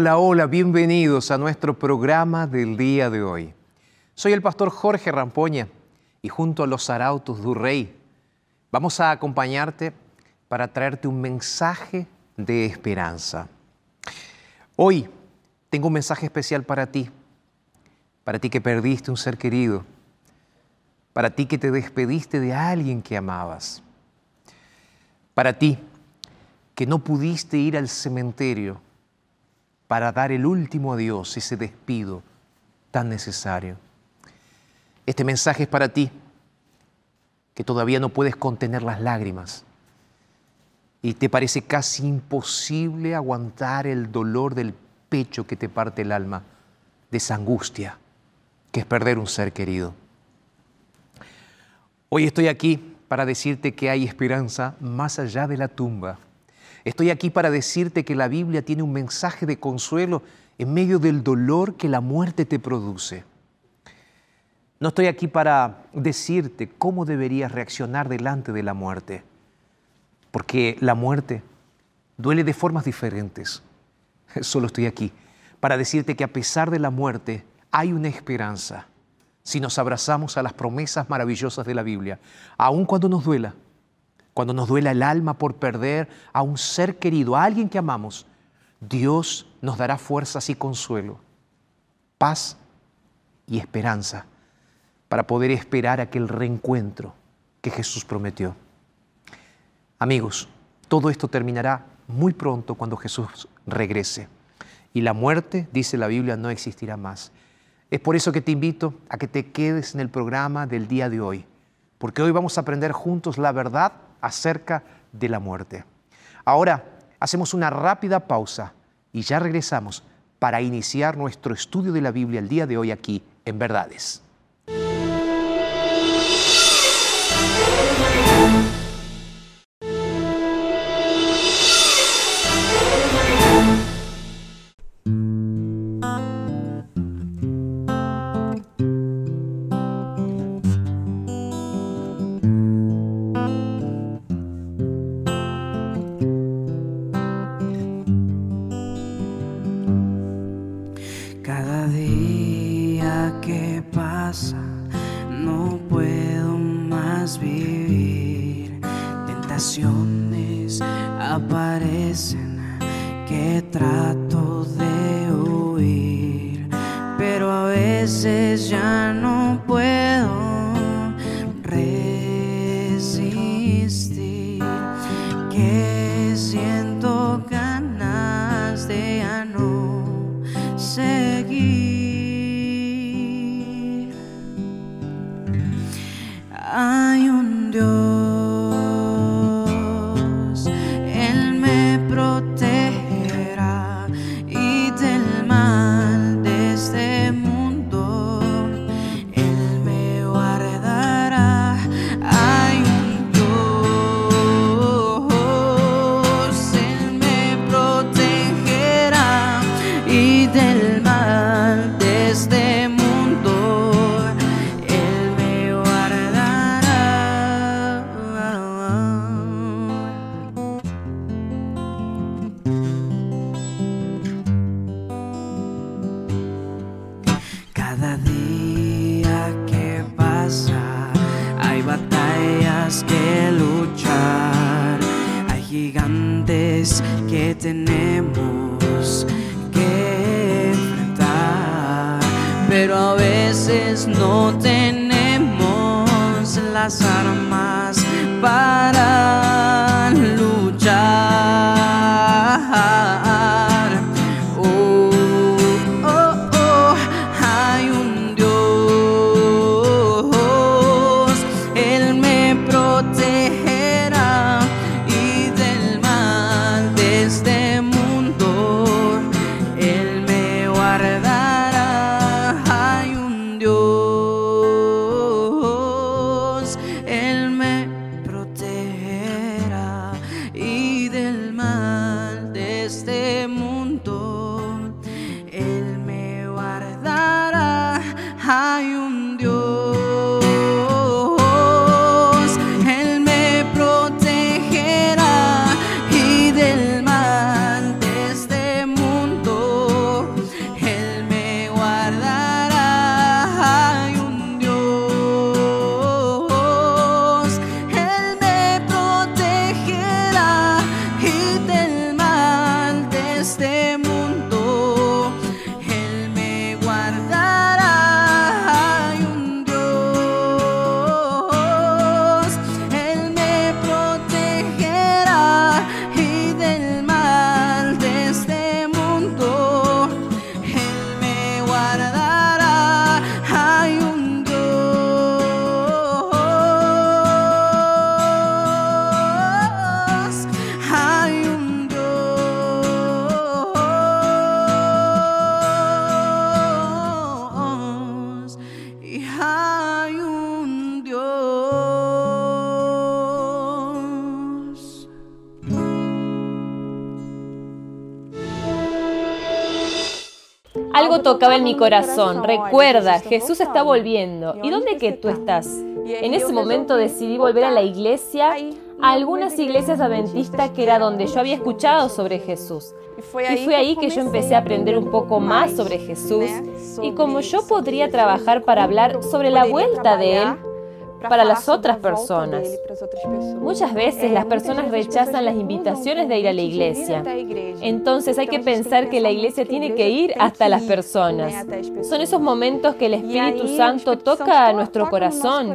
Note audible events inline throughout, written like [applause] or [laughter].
Hola, hola, bienvenidos a nuestro programa del día de hoy. Soy el pastor Jorge Rampoña y junto a los arautos du Rey vamos a acompañarte para traerte un mensaje de esperanza. Hoy tengo un mensaje especial para ti, para ti que perdiste un ser querido, para ti que te despediste de alguien que amabas, para ti que no pudiste ir al cementerio para dar el último adiós, ese despido tan necesario. Este mensaje es para ti, que todavía no puedes contener las lágrimas y te parece casi imposible aguantar el dolor del pecho que te parte el alma, de esa angustia que es perder un ser querido. Hoy estoy aquí para decirte que hay esperanza más allá de la tumba. Estoy aquí para decirte que la Biblia tiene un mensaje de consuelo en medio del dolor que la muerte te produce. No estoy aquí para decirte cómo deberías reaccionar delante de la muerte, porque la muerte duele de formas diferentes. [laughs] Solo estoy aquí para decirte que a pesar de la muerte hay una esperanza si nos abrazamos a las promesas maravillosas de la Biblia, aun cuando nos duela, cuando nos duela el alma por perder a un ser querido, a alguien que amamos, Dios nos dará fuerzas y consuelo, paz y esperanza para poder esperar aquel reencuentro que Jesús prometió. Amigos, todo esto terminará muy pronto cuando Jesús regrese y la muerte, dice la Biblia, no existirá más. Es por eso que te invito a que te quedes en el programa del día de hoy, porque hoy vamos a aprender juntos la verdad acerca de la muerte. Ahora hacemos una rápida pausa y ya regresamos para iniciar nuestro estudio de la Biblia el día de hoy aquí en Verdades. trato de huir, pero a veces ya no puedo. En mi corazón. Recuerda, Jesús está volviendo. ¿Y dónde que tú estás? En ese momento decidí volver a la iglesia, a algunas iglesias adventistas que era donde yo había escuchado sobre Jesús. Y fue ahí que yo empecé a aprender un poco más sobre Jesús. y cómo yo podría trabajar para hablar sobre la vuelta de Él para las otras personas. Muchas veces las personas rechazan las invitaciones de ir a la iglesia. Entonces hay que pensar que la iglesia tiene que ir hasta las personas. Son esos momentos que el Espíritu Santo toca a nuestro corazón.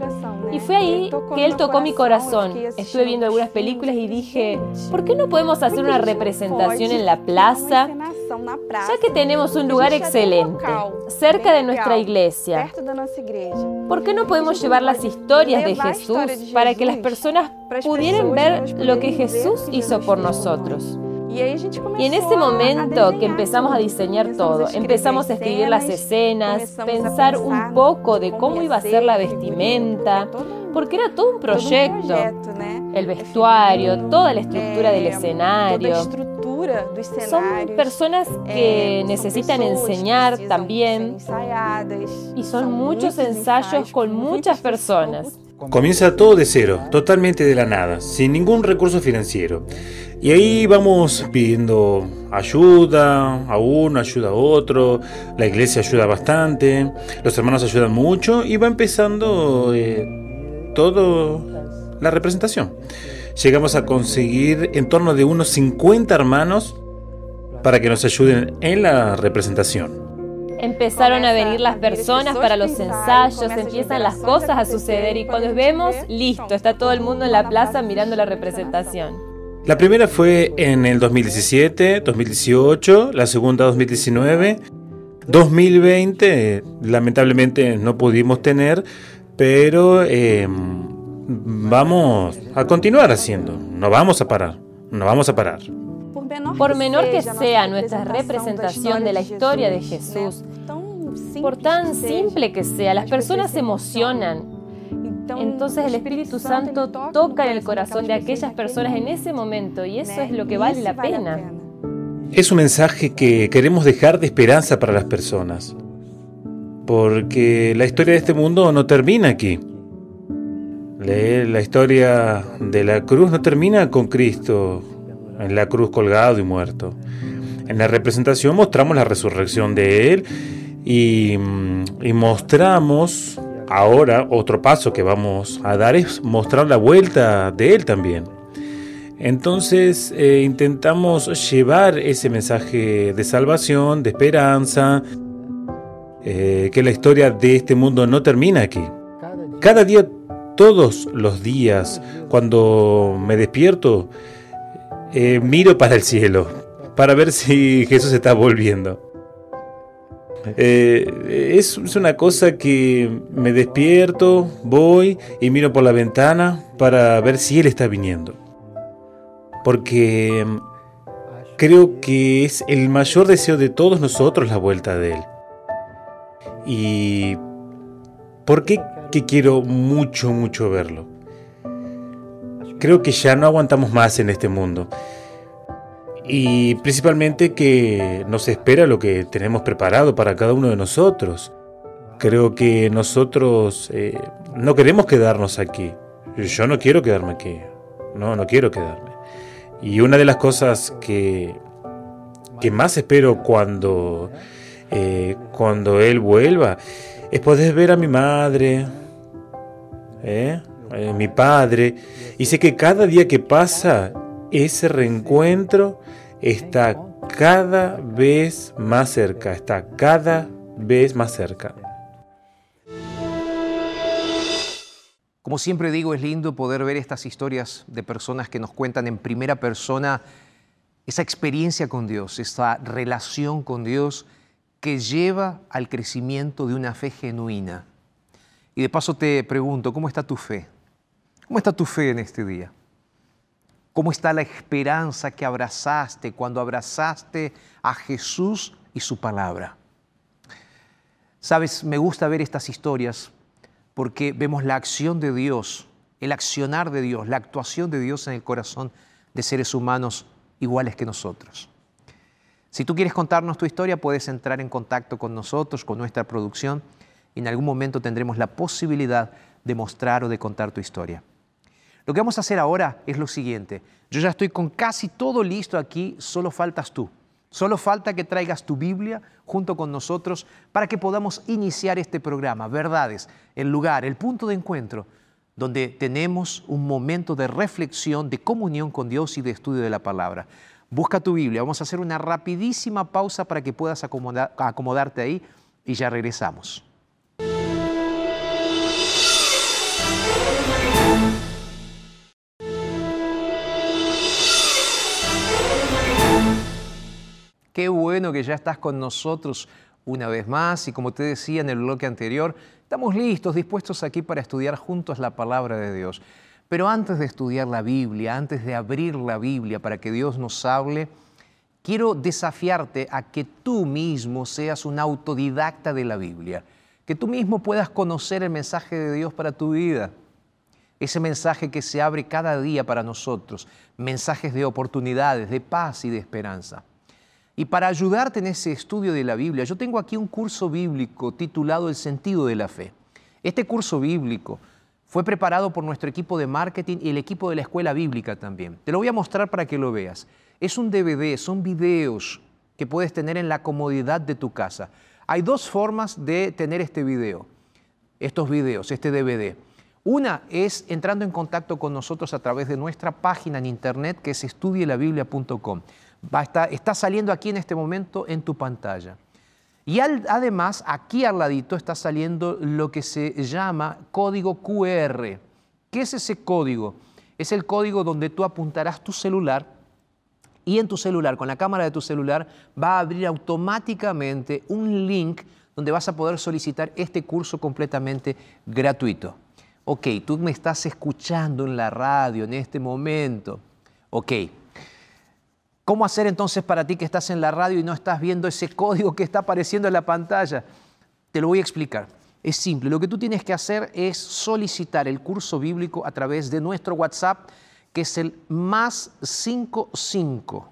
Y fue ahí que Él tocó mi corazón. Estuve viendo algunas películas y dije, ¿por qué no podemos hacer una representación en la plaza? Ya que tenemos un lugar excelente, cerca de nuestra iglesia. ¿Por qué no podemos llevar las historias de Jesús para que las personas pudieran ver lo que Jesús hizo por nosotros? Y en ese momento que empezamos a diseñar todo, empezamos a escribir las escenas, pensar un poco de cómo iba a ser la vestimenta, porque era todo un proyecto. El vestuario, toda la estructura del escenario. Son personas que necesitan enseñar también y son muchos ensayos con muchas personas. Comienza todo de cero, totalmente de la nada, sin ningún recurso financiero. Y ahí vamos pidiendo ayuda a uno, ayuda a otro, la iglesia ayuda bastante, los hermanos ayudan mucho y va empezando eh, todo la representación. Llegamos a conseguir en torno de unos 50 hermanos para que nos ayuden en la representación. Empezaron a venir las personas para los ensayos, empiezan las cosas a suceder y cuando vemos, listo, está todo el mundo en la plaza mirando la representación. La primera fue en el 2017, 2018, la segunda 2019, 2020 lamentablemente no pudimos tener, pero em, vamos a continuar haciendo, no vamos a parar, no vamos a parar. Por menor que sea nuestra representación de la historia de Jesús, por tan simple que sea, las personas se emocionan. Entonces el Espíritu Santo toca en el corazón de aquellas personas en ese momento y eso es lo que vale la pena. Es un mensaje que queremos dejar de esperanza para las personas, porque la historia de este mundo no termina aquí. La historia de la cruz no termina con Cristo en la cruz colgado y muerto. En la representación mostramos la resurrección de Él y, mostramos ahora otro paso que vamos a dar es mostrar la vuelta de Él también. Entonces eh, intentamos llevar ese mensaje de salvación, de esperanza, eh, que la historia de este mundo no termina aquí. Cada día, todos los días, cuando me despierto, eh, miro para el cielo para ver si Jesús está volviendo. Eh, es, una cosa que me despierto, voy y miro por la ventana para ver si Él está viniendo. Porque mm, creo que es el mayor deseo de todos nosotros la vuelta de Él. Y ¿por qué quiero mucho, mucho verlo? creo que ya no aguantamos más en este mundo. Y principalmente que nos espera lo que tenemos preparado para cada uno de nosotros. Creo que nosotros eh, no queremos quedarnos aquí. Yo no quiero quedarme aquí. No, no quiero quedarme. Y una de las cosas que, que más espero cuando, eh, cuando él vuelva es poder ver a mi madre, ¿eh? Eh, mi padre, y sé que cada día que pasa, ese reencuentro está cada vez más cerca, está cada vez más cerca. Como siempre digo, es lindo poder ver estas historias de personas que nos cuentan en primera persona esa experiencia con Dios, esa relación con Dios que lleva al crecimiento de una fe genuina. Y de paso te pregunto, ¿cómo está tu fe? ¿Cómo está tu fe en este día? ¿Cómo está la esperanza que abrazaste cuando abrazaste a Jesús y su palabra? Sabes, me gusta ver estas historias porque vemos la acción de Dios, el accionar de Dios, la actuación de Dios en el corazón de seres humanos iguales que nosotros. Si tú quieres contarnos tu historia, puedes entrar en contacto con nosotros, con nuestra producción, en algún momento tendremos la posibilidad de mostrar o de contar tu historia. Lo que vamos a hacer ahora es lo siguiente. Yo ya estoy con casi todo listo aquí, solo faltas tú. Solo falta que traigas tu Biblia junto con nosotros para que podamos iniciar este programa, Verdades, el lugar, el punto de encuentro, donde tenemos un momento de reflexión, de comunión con Dios y de estudio de la palabra. Busca tu Biblia, vamos a hacer una rapidísima pausa para que puedas acomodarte ahí y ya regresamos. Qué bueno que ya estás con nosotros una vez más y como te decía en el bloque anterior, estamos listos, dispuestos aquí para estudiar juntos la palabra de Dios. Pero antes de estudiar la Biblia, antes de abrir la Biblia para que Dios nos hable, quiero desafiarte a que tú mismo seas un autodidacta de la Biblia, que tú mismo puedas conocer el mensaje de Dios para tu vida. Ese mensaje que se abre cada día para nosotros, mensajes de oportunidades, de paz y de esperanza. Y para ayudarte en ese estudio de la Biblia, yo tengo aquí un curso bíblico titulado El sentido de la fe. Este curso bíblico fue preparado por nuestro equipo de marketing y el equipo de la escuela bíblica también. Te lo voy a mostrar para que lo veas. Es un DVD, son videos que puedes tener en la comodidad de tu casa. Hay dos formas de tener este video, estos videos, este DVD. Una es entrando en contacto con nosotros a través de nuestra página en internet que es estudielabiblia.com está saliendo aquí en este momento en tu pantalla. Y además, aquí al ladito está saliendo lo que se llama código QR. ¿Qué es ese código? Es el código donde tú apuntarás tu celular y en tu celular, con la cámara de tu celular, va a abrir automáticamente un link donde vas a poder solicitar este curso completamente gratuito. Ok, tú me estás escuchando en la radio en este momento. Ok. ¿Cómo hacer entonces para ti que estás en la radio y no estás viendo ese código que está apareciendo en la pantalla? Te lo voy a explicar. Es simple. Lo que tú tienes que hacer es solicitar el curso bíblico a través de nuestro WhatsApp, que es el más 55.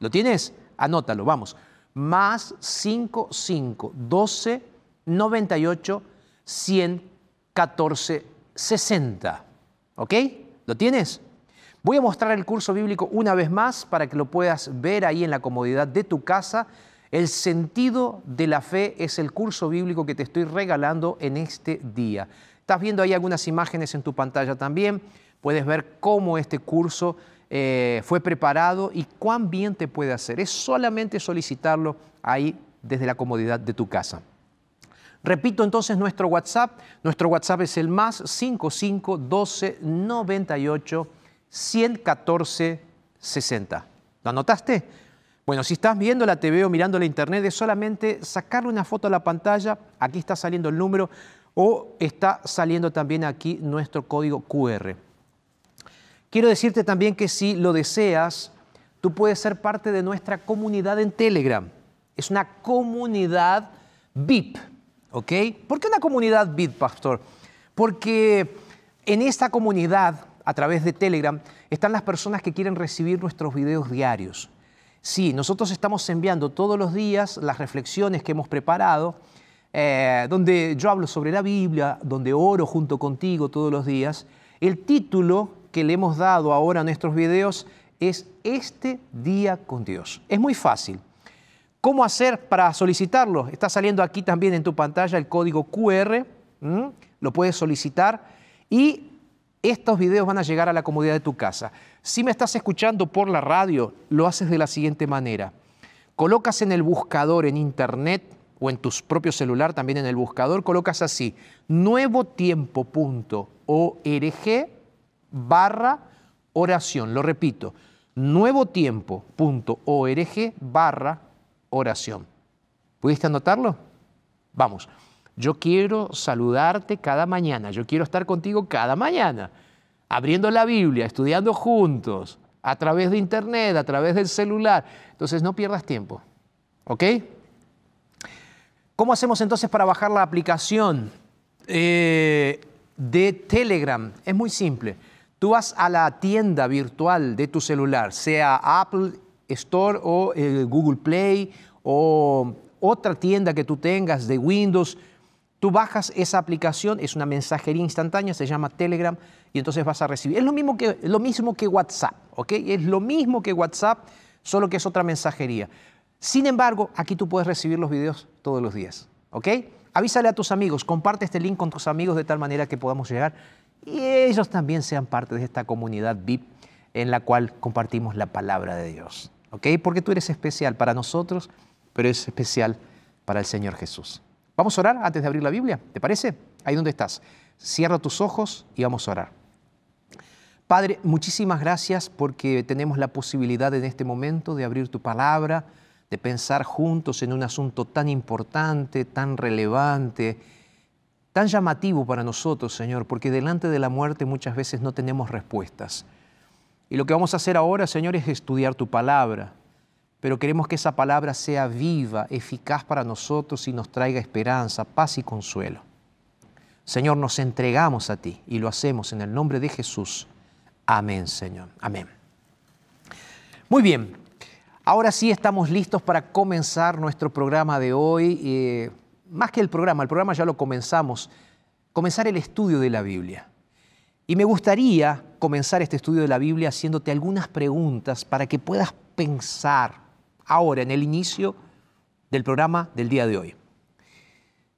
¿Lo tienes? Anótalo, vamos. Más 55 12 98 114 60. ¿Ok? ¿Lo tienes? Voy a mostrar el curso bíblico una vez más para que lo puedas ver ahí en la comodidad de tu casa. El sentido de la fe es el curso bíblico que te estoy regalando en este día. Estás viendo ahí algunas imágenes en tu pantalla también. Puedes ver cómo este curso eh, fue preparado y cuán bien te puede hacer. Es solamente solicitarlo ahí desde la comodidad de tu casa. Repito entonces nuestro WhatsApp. Nuestro WhatsApp es el más 55 12 98 114 60. ¿Lo anotaste? Bueno, si estás viendo la TV o mirando la internet, es solamente sacarle una foto a la pantalla, aquí está saliendo el número, o está saliendo también aquí nuestro código QR. Quiero decirte también que si lo deseas, tú puedes ser parte de nuestra comunidad en Telegram. Es una comunidad VIP, ¿ok? ¿Por qué una comunidad VIP, pastor? Porque en esta comunidad a través de Telegram están las personas que quieren recibir nuestros videos diarios. Sí, nosotros estamos enviando todos los días las reflexiones que hemos preparado, eh, donde yo hablo sobre la Biblia, donde oro junto contigo todos los días. El título que le hemos dado ahora a nuestros videos es Este día con Dios. Es muy fácil. ¿Cómo hacer para solicitarlo? Está saliendo aquí también en tu pantalla el código QR, lo puedes solicitar y estos videos van a llegar a la comodidad de tu casa. Si me estás escuchando por la radio, lo haces de la siguiente manera. Colocas en el buscador en internet o en tu propio celular, también en el buscador, colocas así, nuevotiempo.org barra oración. Lo repito, nuevotiempo.org barra oración. ¿Pudiste anotarlo? Vamos. Yo quiero saludarte cada mañana, yo quiero estar contigo cada mañana, abriendo la Biblia, estudiando juntos, a través de internet, a través del celular. Entonces no pierdas tiempo, ¿ok? ¿Cómo hacemos entonces para bajar la aplicación eh, de Telegram? Es muy simple. Tú vas a la tienda virtual de tu celular, sea Apple Store o eh, Google Play o otra tienda que tú tengas de Windows Tú bajas esa aplicación, es una mensajería instantánea, se llama Telegram, y entonces vas a recibir. Es lo mismo que, lo mismo que WhatsApp, ¿ok? Es lo mismo que WhatsApp, solo que es otra mensajería. Sin embargo, aquí tú puedes recibir los videos todos los días, ¿ok? Avísale a tus amigos, comparte este link con tus amigos de tal manera que podamos llegar y ellos también sean parte de esta comunidad VIP en la cual compartimos la palabra de Dios, ¿ok? Porque tú eres especial para nosotros, pero es especial para el Señor Jesús. Vamos a orar antes de abrir la Biblia, ¿te parece? Ahí donde estás. Cierra tus ojos y vamos a orar. Padre, muchísimas gracias porque tenemos la posibilidad en este momento de abrir tu palabra, de pensar juntos en un asunto tan importante, tan relevante, tan llamativo para nosotros, Señor, porque delante de la muerte muchas veces no tenemos respuestas. Y lo que vamos a hacer ahora, Señor, es estudiar tu palabra, pero queremos que esa palabra sea viva, eficaz para nosotros y nos traiga esperanza, paz y consuelo. Señor, nos entregamos a ti y lo hacemos en el nombre de Jesús. Amén, Señor. Amén. Muy bien, ahora sí estamos listos para comenzar nuestro programa de hoy. Eh, más que el programa, el programa ya lo comenzamos, comenzar el estudio de la Biblia. Y me gustaría comenzar este estudio de la Biblia haciéndote algunas preguntas para que puedas pensar ahora en el inicio del programa del día de hoy.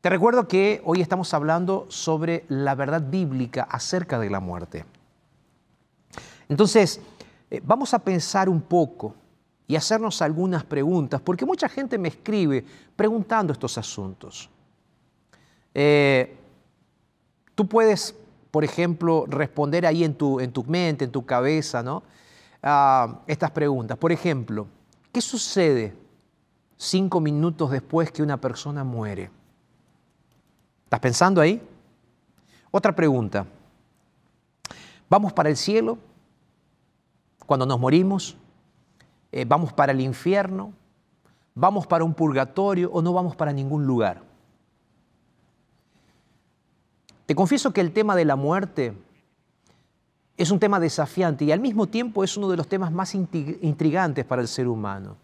Te recuerdo que hoy estamos hablando sobre la verdad bíblica acerca de la muerte. Entonces, eh, vamos a pensar un poco y hacernos algunas preguntas, porque mucha gente me escribe preguntando estos asuntos. Eh, tú puedes, por ejemplo, responder ahí en tu, en tu mente, en tu cabeza, ¿no? a estas preguntas. Por ejemplo, ¿qué sucede cinco minutos después que una persona muere? ¿Estás pensando ahí? Otra pregunta. ¿Vamos para el cielo cuando nos morimos? Eh, ¿Vamos para el infierno? ¿Vamos para un purgatorio o no vamos para ningún lugar? Te confieso que el tema de la muerte es un tema desafiante y al mismo tiempo es uno de los temas más intrigantes para el ser humano,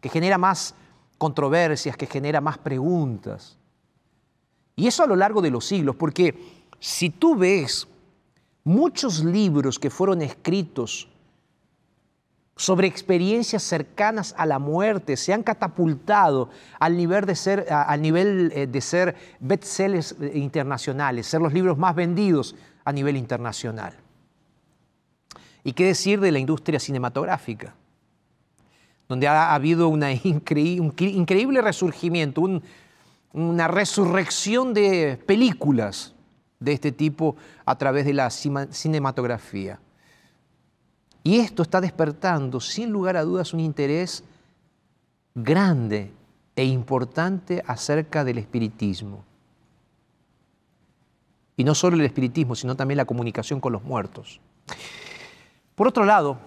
que genera más controversias, que genera más preguntas. Y eso a lo largo de los siglos, porque si tú ves muchos libros que fueron escritos sobre experiencias cercanas a la muerte, se han catapultado al nivel de ser, al nivel eh, bestsellers eh, internacionales, ser los libros más vendidos a nivel internacional. ¿Y qué decir de la industria cinematográfica? Donde ha habido un increíble resurgimiento, una resurrección de películas de este tipo a través de la cinematografía. Y esto está despertando, sin lugar a dudas, un interés grande e importante acerca del espiritismo. Y no solo el espiritismo, sino también la comunicación con los muertos. Por otro lado,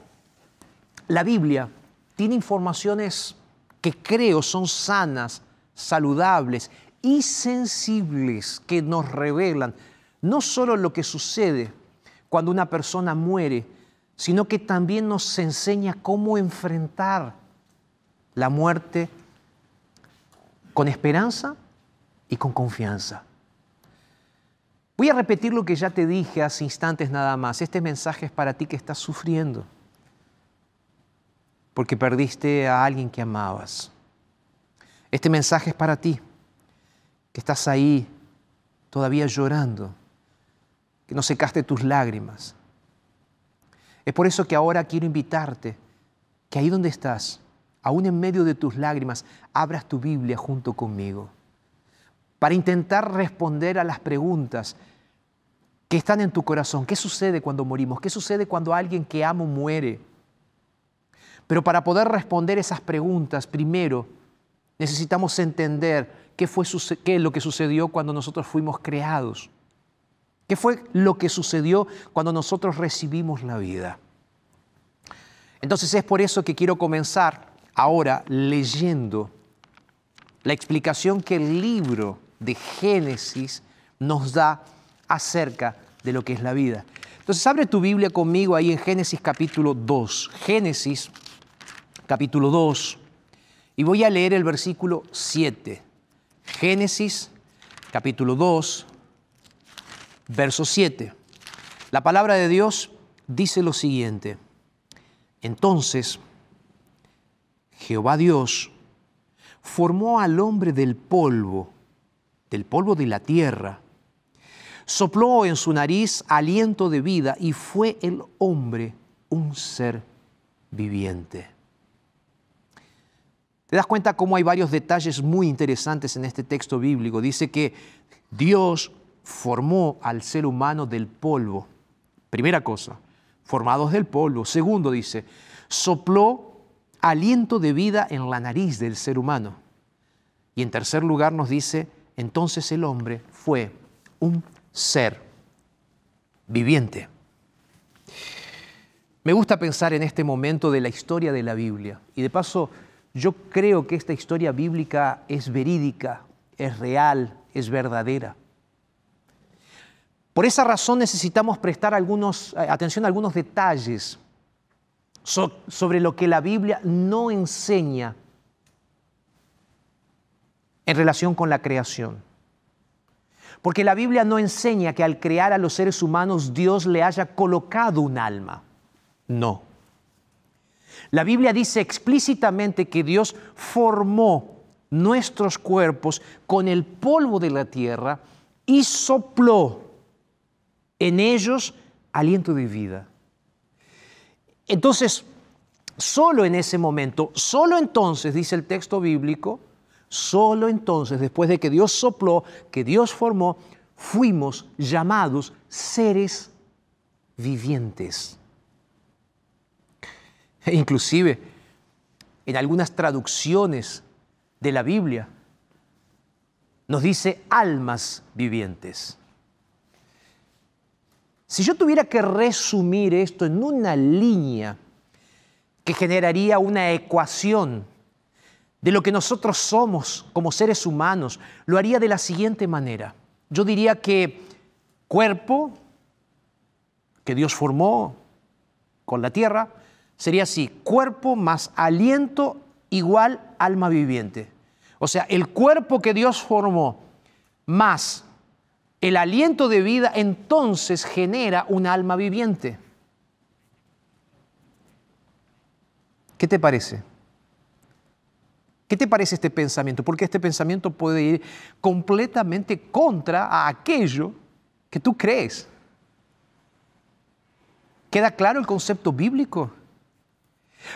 la Biblia tiene informaciones que creo son sanas, saludables y sensibles que nos revelan no solo lo que sucede cuando una persona muere, sino que también nos enseña cómo enfrentar la muerte con esperanza y con confianza. Voy a repetir lo que ya te dije hace instantes nada más. Este mensaje es para ti que estás sufriendo, porque perdiste a alguien que amabas. Este mensaje es para ti, que estás ahí todavía llorando, que no secaste tus lágrimas, es por eso que ahora quiero invitarte que ahí donde estás, aún en medio de tus lágrimas, abras tu Biblia junto conmigo para intentar responder a las preguntas que están en tu corazón. ¿Qué sucede cuando morimos? ¿Qué sucede cuando alguien que amo muere? Pero para poder responder esas preguntas, primero necesitamos entender qué fue es lo que sucedió cuando nosotros fuimos creados. ¿Qué fue lo que sucedió cuando nosotros recibimos la vida? Entonces es por eso que quiero comenzar ahora leyendo la explicación que el libro de Génesis nos da acerca de lo que es la vida. Entonces abre tu Biblia conmigo ahí en Génesis capítulo 2. Génesis capítulo 2. Y voy a leer el versículo 7. Génesis capítulo 2, verso 7. La palabra de Dios dice lo siguiente. Entonces, Jehová Dios formó al hombre del polvo, del polvo de la tierra, sopló en su nariz aliento de vida y fue el hombre un ser viviente. ¿Te das cuenta cómo hay varios detalles muy interesantes en este texto bíblico? Dice que Dios formó al ser humano del polvo. Primera cosa, formados del polvo. Segundo, dice, sopló aliento de vida en la nariz del ser humano. Y en tercer lugar nos dice, entonces el hombre fue un ser viviente. Me gusta pensar en este momento de la historia de la Biblia. Y de paso, yo creo que esta historia bíblica es verídica, es real, es verdadera. Por esa razón necesitamos prestar eh, atención a algunos detalles sobre lo que la Biblia no enseña en relación con la creación. Porque la Biblia no enseña que al crear a los seres humanos Dios le haya colocado un alma. No. La Biblia dice explícitamente que Dios formó nuestros cuerpos con el polvo de la tierra y sopló en ellos aliento de vida. Entonces, solo en ese momento, solo entonces, dice el texto bíblico, solo entonces, después de que Dios sopló, que Dios formó, fuimos llamados seres vivientes. E inclusive, en algunas traducciones de la Biblia, nos dice almas vivientes. Si yo tuviera que resumir esto en una línea que generaría una ecuación de lo que nosotros somos como seres humanos, lo haría de la siguiente manera. Yo diría que cuerpo que Dios formó con la tierra sería así, cuerpo más aliento igual alma viviente. O sea, el cuerpo que Dios formó más el aliento de vida entonces genera un alma viviente. ¿Qué te parece? ¿Qué te parece este pensamiento? Porque este pensamiento puede ir completamente contra a aquello que tú crees. ¿Queda claro el concepto bíblico?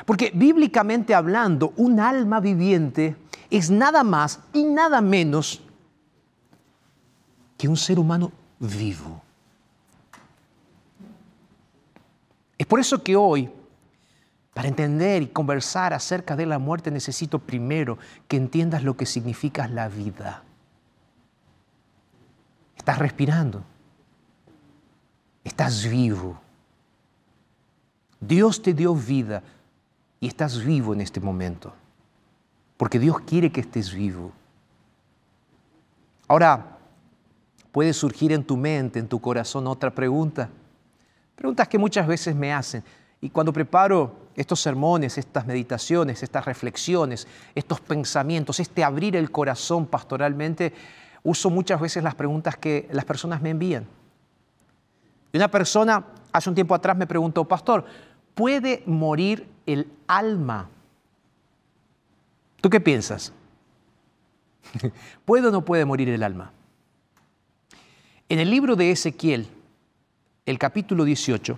Porque bíblicamente hablando, un alma viviente es nada más y nada menos que un ser humano vivo. Es por eso que hoy, para entender y conversar acerca de la muerte, necesito primero que entiendas lo que significa la vida. Estás respirando. Estás vivo. Dios te dio vida y estás vivo en este momento. Porque Dios quiere que estés vivo. Ahora, puede surgir en tu mente, en tu corazón otra pregunta. Preguntas que muchas veces me hacen. Y cuando preparo estos sermones, estas meditaciones, estas reflexiones, estos pensamientos, este abrir el corazón pastoralmente, uso muchas veces las preguntas que las personas me envían. Y una persona hace un tiempo atrás me preguntó, pastor, ¿puede morir el alma? ¿Tú qué piensas? [laughs] ¿Puede o no puede morir el alma? En el libro de Ezequiel, el capítulo 18,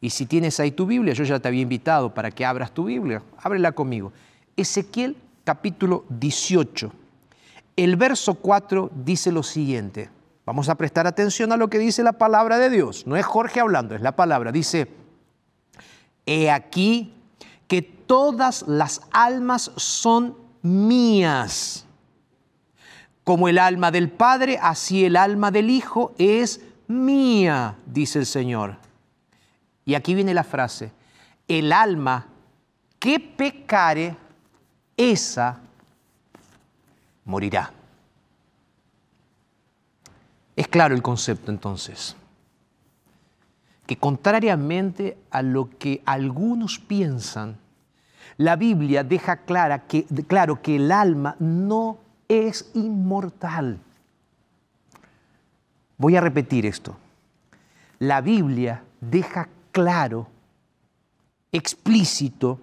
y si tienes ahí tu Biblia, yo ya te había invitado para que abras tu Biblia, ábrela conmigo. Ezequiel capítulo 18, el verso 4 dice lo siguiente. Vamos a prestar atención a lo que dice la palabra de Dios. No es Jorge hablando, es la palabra. Dice, he aquí que todas las almas son mías como el alma del Padre, así el alma del Hijo es mía, dice el Señor. Y aquí viene la frase, el alma que pecare, esa morirá. Es claro el concepto entonces, que contrariamente a lo que algunos piensan, la Biblia deja clara que, claro que el alma no es inmortal. Voy a repetir esto. La Biblia deja claro, explícito,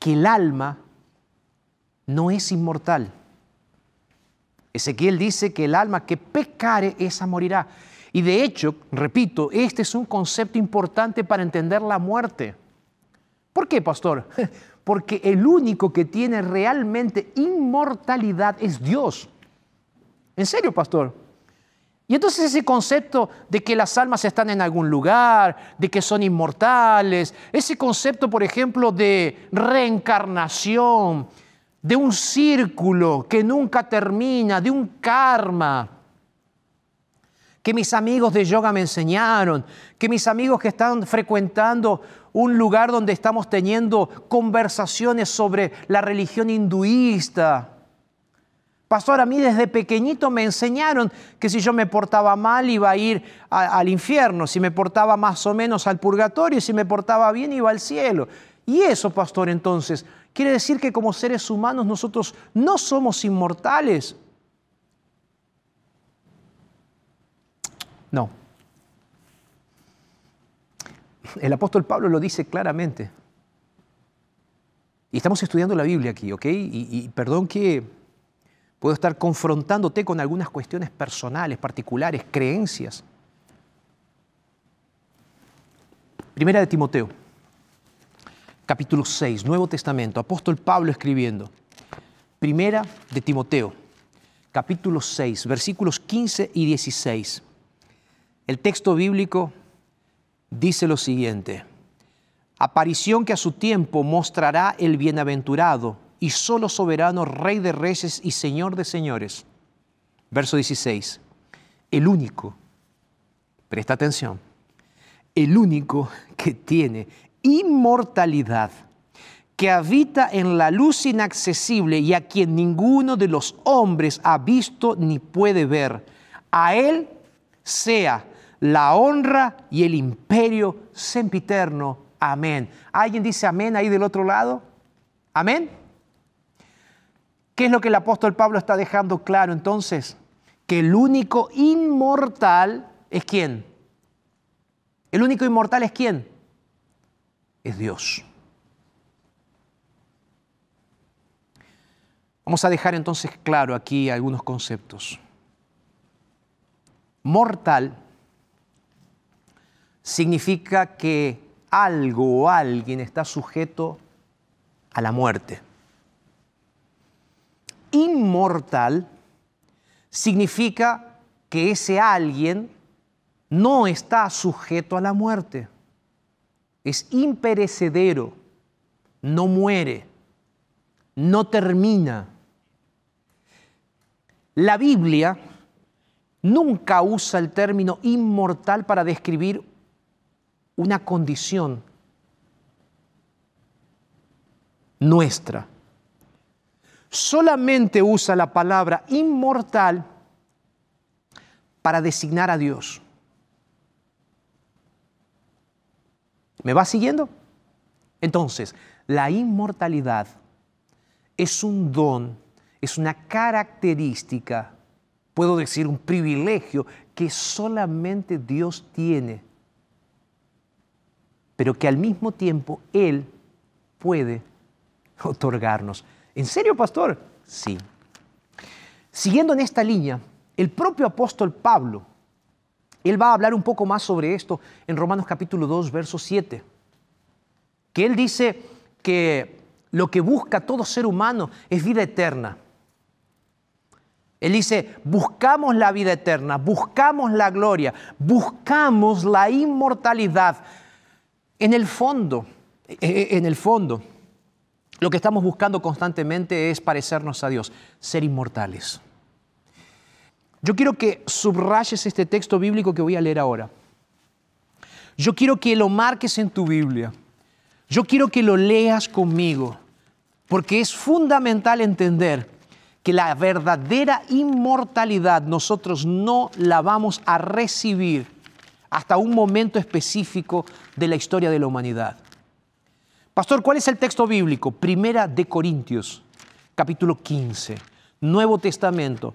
que el alma no es inmortal. Ezequiel dice que el alma que pecare, esa morirá. Y de hecho, repito, este es un concepto importante para entender la muerte. ¿Por qué, pastor? [laughs] porque el único que tiene realmente inmortalidad es Dios. ¿En serio, pastor? Y entonces ese concepto de que las almas están en algún lugar, de que son inmortales, ese concepto, por ejemplo, de reencarnación, de un círculo que nunca termina, de un karma, que mis amigos de yoga me enseñaron, que mis amigos que están frecuentando un lugar donde estamos teniendo conversaciones sobre la religión hinduista. Pastor, a mí desde pequeñito me enseñaron que si yo me portaba mal iba a ir al infierno, si me portaba más o menos al purgatorio, y si me portaba bien iba al cielo. Y eso, pastor, entonces, quiere decir que como seres humanos nosotros no somos inmortales. No. El apóstol Pablo lo dice claramente. Y estamos estudiando la Biblia aquí, ¿ok? Y, perdón que puedo estar confrontándote con algunas cuestiones personales, particulares, creencias. Primera de Timoteo, capítulo 6, Nuevo Testamento, apóstol Pablo escribiendo. Primera de Timoteo, capítulo 6, versículos 15 y 16. El texto bíblico dice lo siguiente, aparición que a su tiempo mostrará el bienaventurado y solo soberano Rey de Reyes y Señor de Señores. Verso 16, el único, presta atención, el único que tiene inmortalidad que habita en la luz inaccesible y a quien ninguno de los hombres ha visto ni puede ver. A Él sea la honra y el imperio sempiterno. Amén. ¿Alguien dice amén ahí del otro lado? Amén. ¿Qué es lo que el apóstol Pablo está dejando claro entonces? Que el único inmortal es quién? El único inmortal es quién? Es Dios. Vamos a dejar entonces claro aquí algunos conceptos. Mortal significa que algo o alguien está sujeto a la muerte. Inmortal significa que ese alguien no está sujeto a la muerte. Es imperecedero, no muere, no termina la Biblia nunca usa el término inmortal para describir una condición nuestra. Solamente usa la palabra inmortal para designar a Dios. ¿Me va siguiendo? Entonces, la inmortalidad es un don es una característica, puedo decir un privilegio que solamente Dios tiene, pero que al mismo tiempo Él puede otorgarnos. ¿En serio, pastor? Sí. Siguiendo en esta línea, el propio apóstol Pablo, él va a hablar un poco más sobre esto en Romanos capítulo 2, verso 7, que él dice que lo que busca todo ser humano es vida eterna. Él dice, buscamos la vida eterna, buscamos la gloria, buscamos la inmortalidad. En el fondo, eh, eh, en el fondo, lo que estamos buscando constantemente es parecernos a Dios, ser inmortales. Yo quiero que subrayes este texto bíblico que voy a leer ahora. Yo quiero que lo marques en tu Biblia. Yo quiero que lo leas conmigo, porque es fundamental entender que la verdadera inmortalidad nosotros no la vamos a recibir hasta un momento específico de la historia de la humanidad. Pastor, ¿cuál es el texto bíblico? Primera de Corintios, capítulo 15, Nuevo Testamento,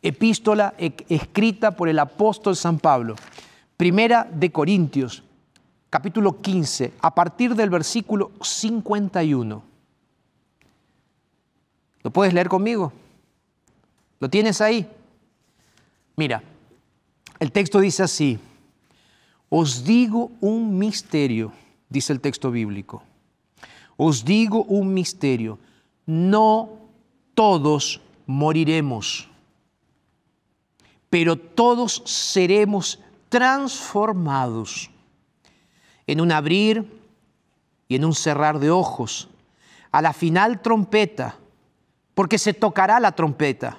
epístola e-, escrita por el apóstol San Pablo. Primera de Corintios, capítulo 15, a partir del versículo 51. ¿Lo puedes leer conmigo? ¿Lo tienes ahí? Mira, el texto dice así, os digo un misterio, dice el texto bíblico, os digo un misterio, no todos moriremos, pero todos seremos transformados en un abrir y en un cerrar de ojos, a la final trompeta, porque se tocará la trompeta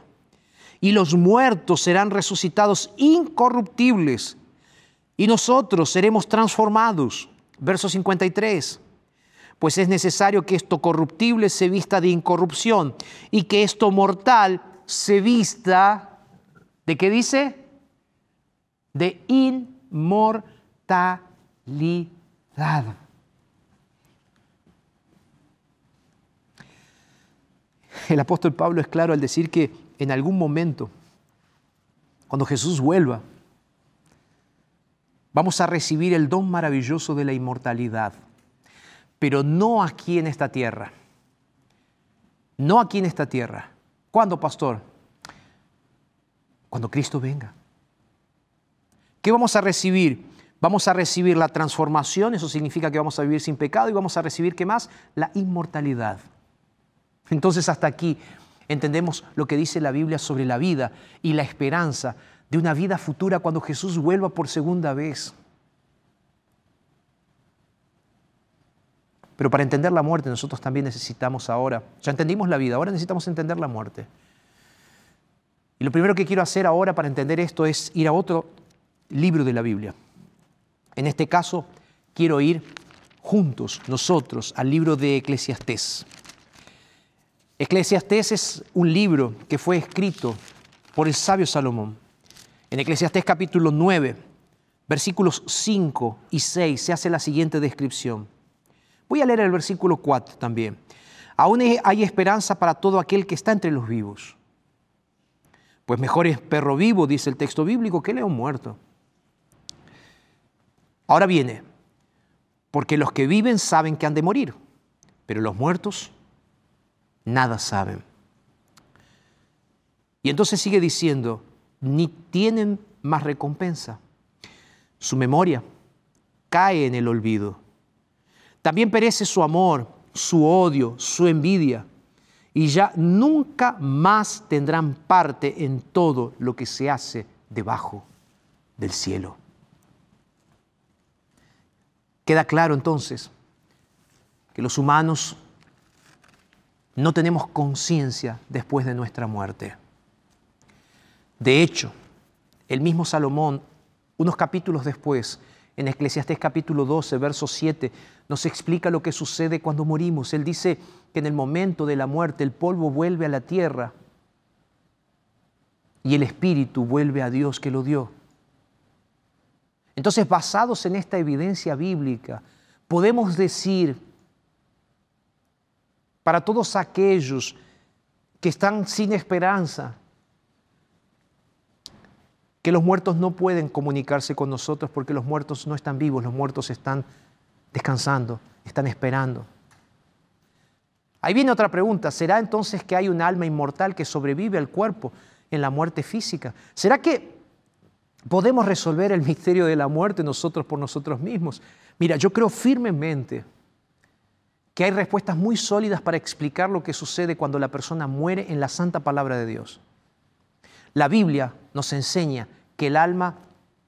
y los muertos serán resucitados incorruptibles y nosotros seremos transformados. Verso 53. Pues es necesario que esto corruptible se vista de incorrupción y que esto mortal se vista, ¿de qué dice? De inmortalidad. El apóstol Pablo es claro al decir que en algún momento, cuando Jesús vuelva, vamos a recibir el don maravilloso de la inmortalidad, pero no aquí en esta tierra. No aquí en esta tierra. ¿Cuándo, pastor? Cuando Cristo venga. ¿Qué vamos a recibir? Vamos a recibir la transformación, eso significa que vamos a vivir sin pecado y vamos a recibir, ¿qué más? La inmortalidad. Entonces hasta aquí entendemos lo que dice la Biblia sobre la vida y la esperanza de una vida futura cuando Jesús vuelva por segunda vez. Pero para entender la muerte nosotros también necesitamos ahora, ya entendimos la vida, ahora necesitamos entender la muerte. Y lo primero que quiero hacer ahora para entender esto es ir a otro libro de la Biblia. En este caso, quiero ir juntos, nosotros, al libro de Eclesiastés. Eclesiastés es un libro que fue escrito por el sabio Salomón. En Eclesiastés capítulo 9, versículos 5 y 6 se hace la siguiente descripción. Voy a leer el versículo 4 también. Aún hay esperanza para todo aquel que está entre los vivos. Pues mejor es perro vivo, dice el texto bíblico, que león muerto. Ahora viene, porque los que viven saben que han de morir, pero los muertos nada saben. Y entonces sigue diciendo, ni tienen más recompensa. Su memoria cae en el olvido. También perece su amor, su odio, su envidia, y ya nunca más tendrán parte en todo lo que se hace debajo del cielo. Queda claro entonces que los humanos no tenemos conciencia después de nuestra muerte. De hecho, el mismo Salomón, unos capítulos después, en Eclesiastés capítulo 12, verso 7, nos explica lo que sucede cuando morimos. Él dice que en el momento de la muerte el polvo vuelve a la tierra y el espíritu vuelve a Dios que lo dio. Entonces, basados en esta evidencia bíblica, podemos decir para todos aquellos que están sin esperanza, que los muertos no pueden comunicarse con nosotros porque los muertos no están vivos, los muertos están descansando, están esperando. Ahí viene otra pregunta, ¿será entonces que hay un alma inmortal que sobrevive al cuerpo en la muerte física? ¿Será que podemos resolver el misterio de la muerte nosotros por nosotros mismos? Mira, yo creo firmemente que hay respuestas muy sólidas para explicar lo que sucede cuando la persona muere en la santa palabra de Dios. La Biblia nos enseña que el alma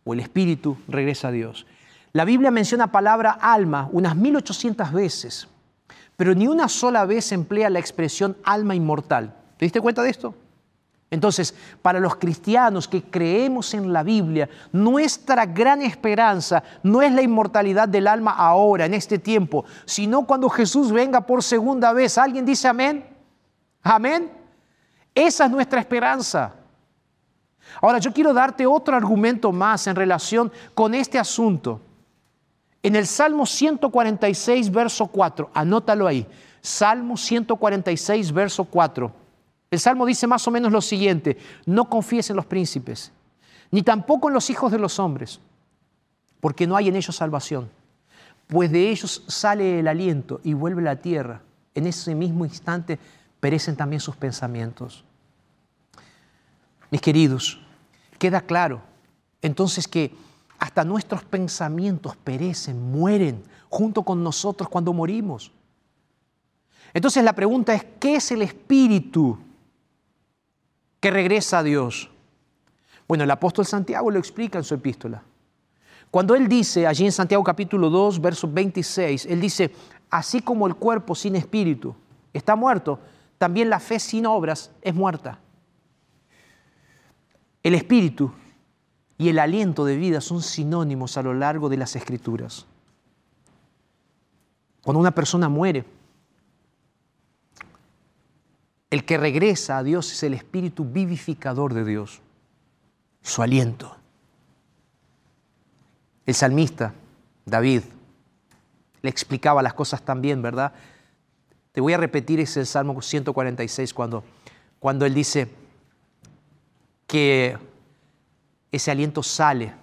o el espíritu regresa a Dios. La Biblia menciona palabra alma unas 1800 veces, pero ni una sola vez emplea la expresión alma inmortal. ¿Te diste cuenta de esto? Entonces, para los cristianos que creemos en la Biblia, nuestra gran esperanza no es la inmortalidad del alma ahora, en este tiempo, sino cuando Jesús venga por segunda vez. ¿Alguien dice amén? Amén. Esa es nuestra esperanza. Ahora, yo quiero darte otro argumento más en relación con este asunto. En el Salmo 146, verso 4, anótalo ahí. Salmo 146, verso 4. El Salmo dice más o menos lo siguiente, no confíes en los príncipes, ni tampoco en los hijos de los hombres, porque no hay en ellos salvación, pues de ellos sale el aliento y vuelve la tierra. En ese mismo instante perecen también sus pensamientos. Mis queridos, queda claro entonces que hasta nuestros pensamientos perecen, mueren junto con nosotros cuando morimos. Entonces la pregunta es, ¿qué es el espíritu que regresa a Dios? Bueno, el apóstol Santiago lo explica en su epístola. Cuando él dice, allí en Santiago capítulo 2, verso 26, él dice, así como el cuerpo sin espíritu está muerto, también la fe sin obras es muerta. El espíritu y el aliento de vida son sinónimos a lo largo de las escrituras. Cuando una persona muere, el que regresa a Dios es el espíritu vivificador de Dios, su aliento. El salmista, David, le explicaba las cosas también, ¿verdad? Te voy a repetir ese Salmo 146 cuando, cuando él dice, que ese aliento sale.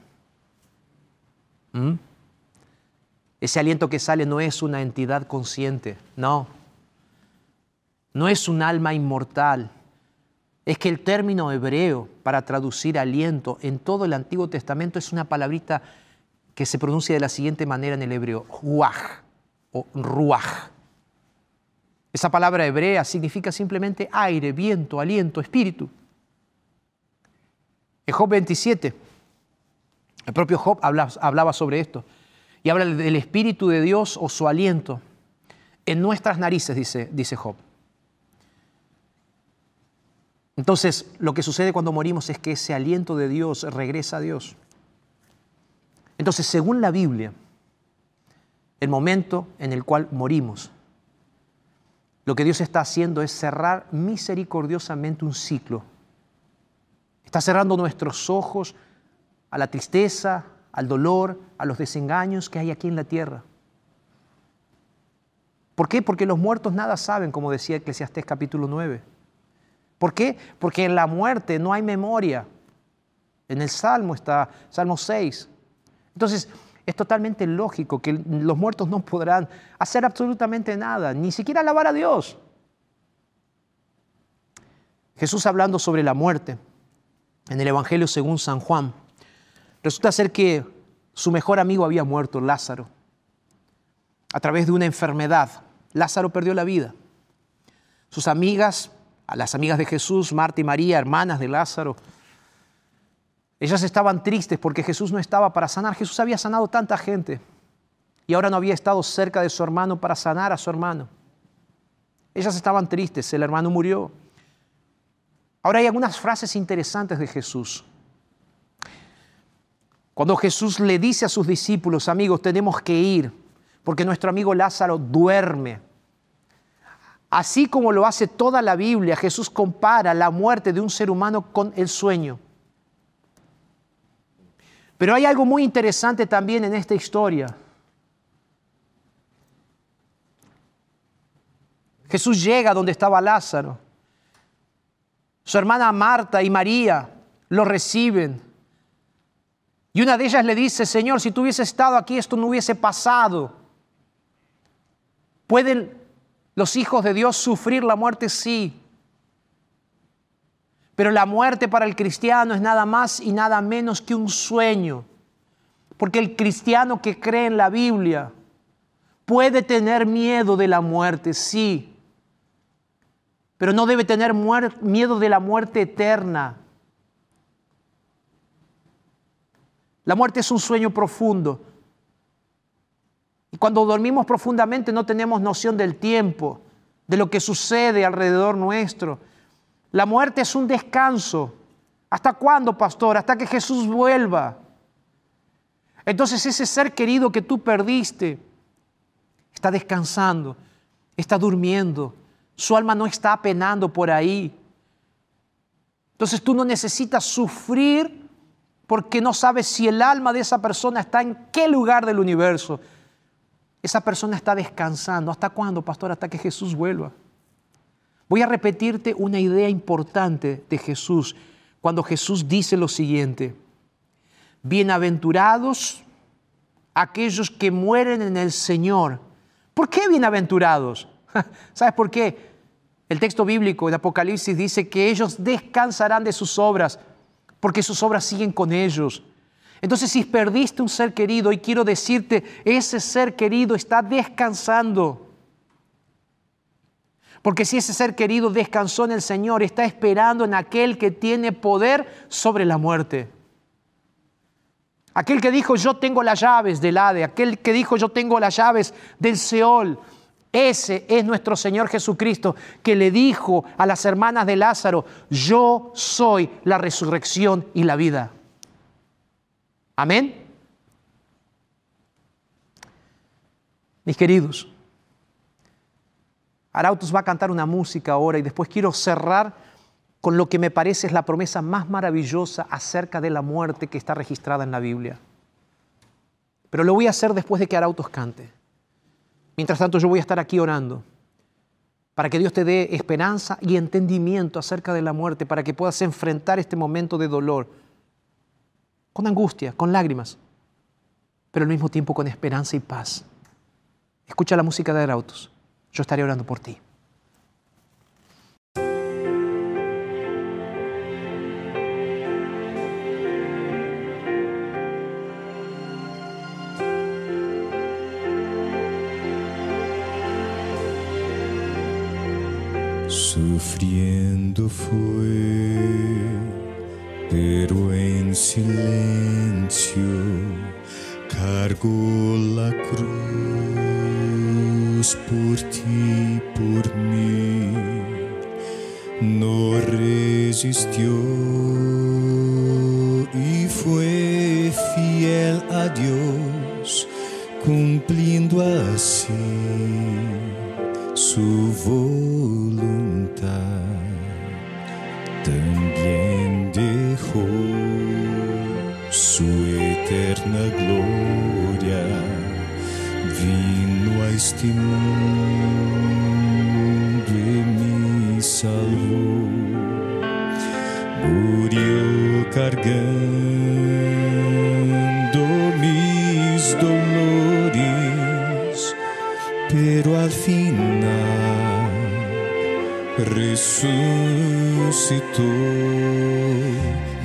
¿Mm? Ese aliento que sale no es una entidad consciente, no. No es un alma inmortal. Es que el término hebreo para traducir aliento en todo el Antiguo Testamento es una palabrita que se pronuncia de la siguiente manera en el hebreo, ruach o ruach. Esa palabra hebrea significa simplemente aire, viento, aliento, espíritu. En Job 27, el propio Job hablaba sobre esto y habla del espíritu de Dios o su aliento en nuestras narices, dice, dice Job. Entonces, lo que sucede cuando morimos es que ese aliento de Dios regresa a Dios. Entonces, según la Biblia, el momento en el cual morimos, lo que Dios está haciendo es cerrar misericordiosamente un ciclo. Está cerrando nuestros ojos a la tristeza, al dolor, a los desengaños que hay aquí en la tierra. ¿Por qué? Porque los muertos nada saben, como decía Eclesiastés capítulo 9. ¿Por qué? Porque en la muerte no hay memoria. En el Salmo está, Salmo 6. Entonces, es totalmente lógico que los muertos no podrán hacer absolutamente nada, ni siquiera alabar a Dios. Jesús hablando sobre la muerte en el Evangelio según San Juan, resulta ser que su mejor amigo había muerto, Lázaro, a través de una enfermedad. Lázaro perdió la vida. Sus amigas, las amigas de Jesús, Marta y María, hermanas de Lázaro, ellas estaban tristes porque Jesús no estaba para sanar. Jesús había sanado tanta gente y ahora no había estado cerca de su hermano para sanar a su hermano. Ellas estaban tristes, el hermano murió. Ahora hay algunas frases interesantes de Jesús. Cuando Jesús le dice a sus discípulos, amigos, tenemos que ir, porque nuestro amigo Lázaro duerme. Así como lo hace toda la Biblia, Jesús compara la muerte de un ser humano con el sueño. Pero hay algo muy interesante también en esta historia. Jesús llega donde estaba Lázaro. Su hermana Marta y María lo reciben. Y una de ellas le dice, Señor, si tú hubieses estado aquí, esto no hubiese pasado. ¿Pueden los hijos de Dios sufrir la muerte? Sí. Pero la muerte para el cristiano es nada más y nada menos que un sueño. Porque el cristiano que cree en la Biblia puede tener miedo de la muerte, sí. Pero no debe tener miedo de la muerte eterna. La muerte es un sueño profundo. Y cuando dormimos profundamente no tenemos noción del tiempo, de lo que sucede alrededor nuestro. La muerte es un descanso. ¿Hasta cuándo, pastor? Hasta que Jesús vuelva. Entonces ese ser querido que tú perdiste está descansando, está durmiendo, su alma no está penando por ahí. Entonces tú no necesitas sufrir porque no sabes si el alma de esa persona está en qué lugar del universo. Esa persona está descansando. ¿Hasta cuándo, pastor? Hasta que Jesús vuelva. Voy a repetirte una idea importante de Jesús cuando Jesús dice lo siguiente. Bienaventurados aquellos que mueren en el Señor. ¿Por qué bienaventurados? [laughs] ¿Sabes por qué? El texto bíblico de Apocalipsis dice que ellos descansarán de sus obras, porque sus obras siguen con ellos. Entonces, si perdiste un ser querido, y quiero decirte, ese ser querido está descansando. Porque si ese ser querido descansó en el Señor, está esperando en aquel que tiene poder sobre la muerte. Aquel que dijo yo tengo las llaves del Hade, aquel que dijo yo tengo las llaves del Seol. Ese es nuestro Señor Jesucristo que le dijo a las hermanas de Lázaro, yo soy la resurrección y la vida. Amén. Mis queridos, Arautos va a cantar una música ahora y después quiero cerrar con lo que me parece es la promesa más maravillosa acerca de la muerte que está registrada en la Biblia. Pero lo voy a hacer después de que Arautos cante. Mientras tanto yo voy a estar aquí orando para que Dios te dé esperanza y entendimiento acerca de la muerte, para que puedas enfrentar este momento de dolor con angustia, con lágrimas, pero al mismo tiempo con esperanza y paz. Escucha la música de Arautos yo estaré orando por ti. Sufriendo fue, pero en silencio cargó la cruz por ti, por mí. No resistió y fue fiel a Dios, cumpliendo así su voluntad. Eterna gloria, vino a este mundo y me salvó. Murió cargando mis dolores, pero al final resucitó.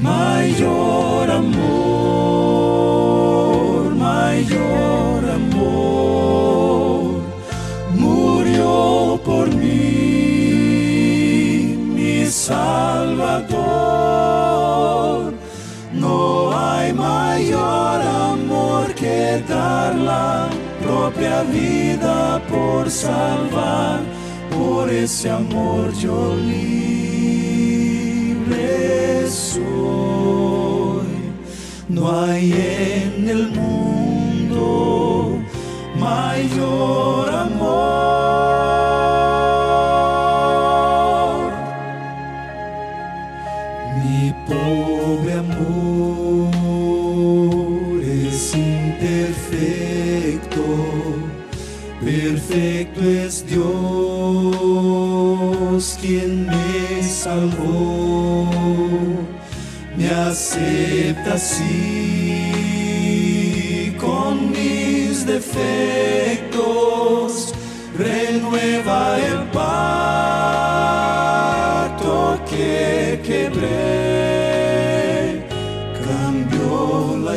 Mayor amor, salvar, por ese amor yo libre soy. No hay en el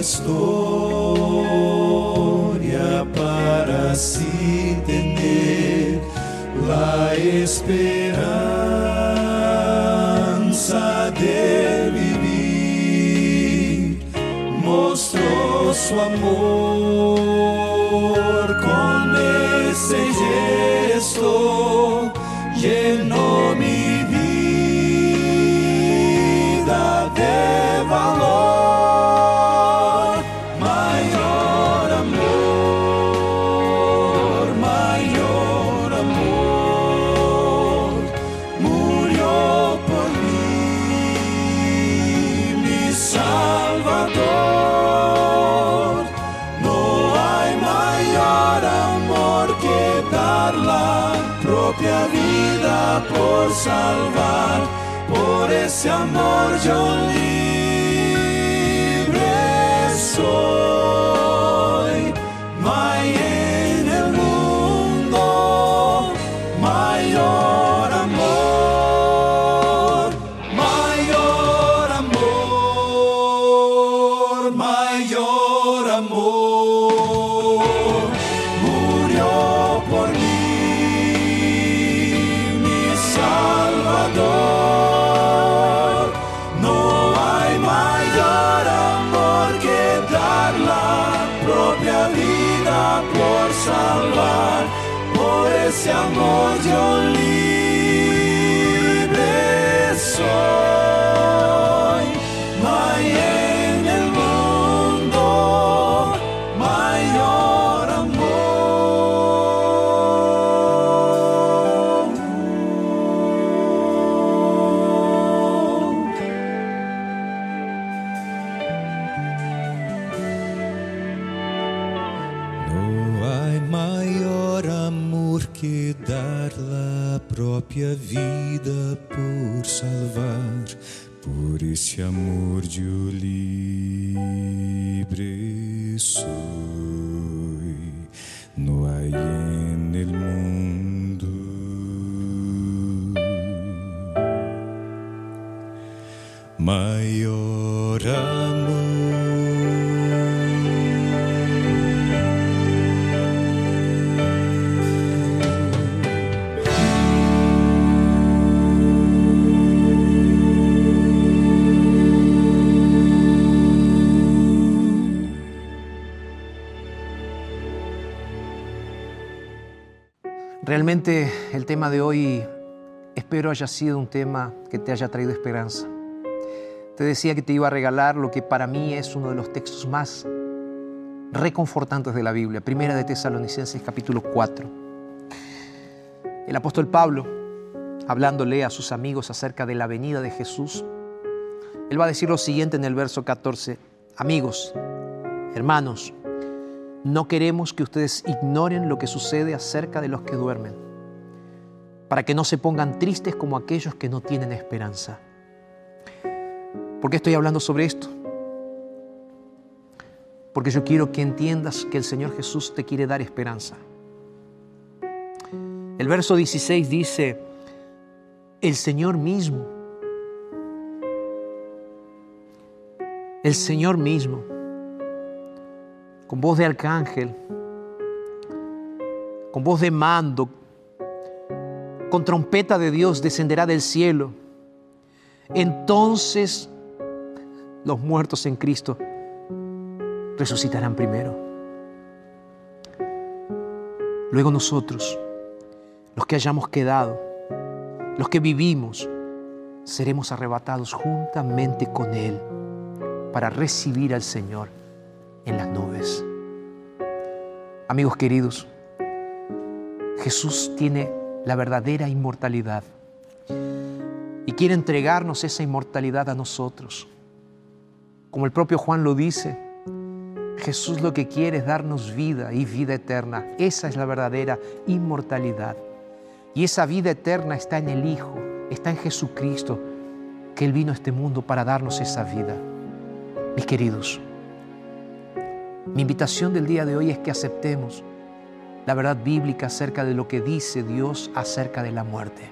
historia para así tener la esperanza de vivir. Mostró su amor con ese Ese Por ese amor yo libre salvar. Por ese amor yo libre soy. No tema de hoy espero haya sido un tema que te haya traído esperanza. Te decía que te iba a regalar lo que para mí es uno de los textos más reconfortantes de la Biblia, Primera de Tesalonicenses capítulo 4. El apóstol Pablo, hablándole a sus amigos acerca de la venida de Jesús, él va a decir lo siguiente en el verso 14, amigos, hermanos, no queremos que ustedes ignoren lo que sucede acerca de los que duermen, para que no se pongan tristes como aquellos que no tienen esperanza. ¿Por qué estoy hablando sobre esto? Porque yo quiero que entiendas que el Señor Jesús te quiere dar esperanza. El verso 16 dice, el Señor mismo, el Señor mismo, con voz de arcángel, con voz de mando, con trompeta de Dios descenderá del cielo. Entonces los muertos en Cristo resucitarán primero. Luego nosotros, los que hayamos quedado, los que vivimos, seremos arrebatados juntamente con Él para recibir al Señor en las nubes. Amigos queridos, Jesús tiene la verdadera inmortalidad y quiere entregarnos esa inmortalidad a nosotros. Como el propio Juan lo dice, Jesús lo que quiere es darnos vida y vida eterna. Esa es la verdadera inmortalidad. Y esa vida eterna está en el Hijo, está en Jesucristo, que Él vino a este mundo para darnos esa vida. Mis queridos, mi invitación del día de hoy es que aceptemos la verdad bíblica acerca de lo que dice Dios acerca de la muerte.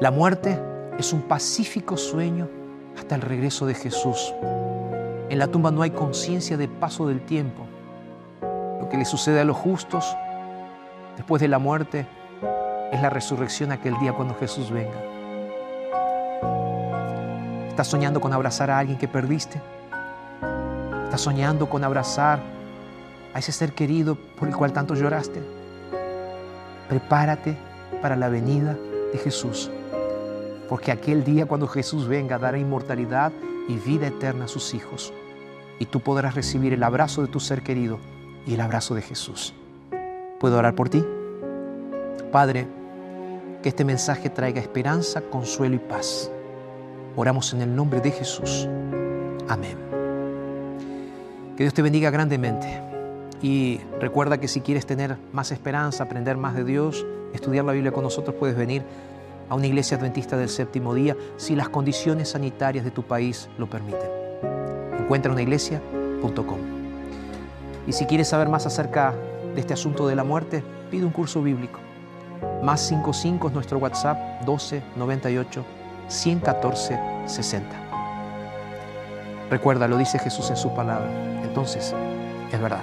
La muerte es un pacífico sueño hasta el regreso de Jesús. En la tumba no hay conciencia de paso del tiempo. Lo que le sucede a los justos después de la muerte es la resurrección aquel día cuando Jesús venga. ¿Estás soñando con abrazar a alguien que perdiste? ¿Estás soñando con abrazar a ese ser querido por el cual tanto lloraste? Prepárate para la venida de Jesús, porque aquel día cuando Jesús venga dará inmortalidad y vida eterna a sus hijos, y tú podrás recibir el abrazo de tu ser querido y el abrazo de Jesús. ¿Puedo orar por ti? Padre, que este mensaje traiga esperanza, consuelo y paz. Oramos en el nombre de Jesús. Amén. Que Dios te bendiga grandemente. Y recuerda que si quieres tener más esperanza, aprender más de Dios, estudiar la Biblia con nosotros, puedes venir a una iglesia adventista del séptimo día si las condiciones sanitarias de tu país lo permiten. Encuentra una iglesia.com. Y si quieres saber más acerca de este asunto de la muerte, pide un curso bíblico. Más 55 es nuestro WhatsApp 12 98 114 60. Recuerda, lo dice Jesús en su palabra. Entonces, es verdad.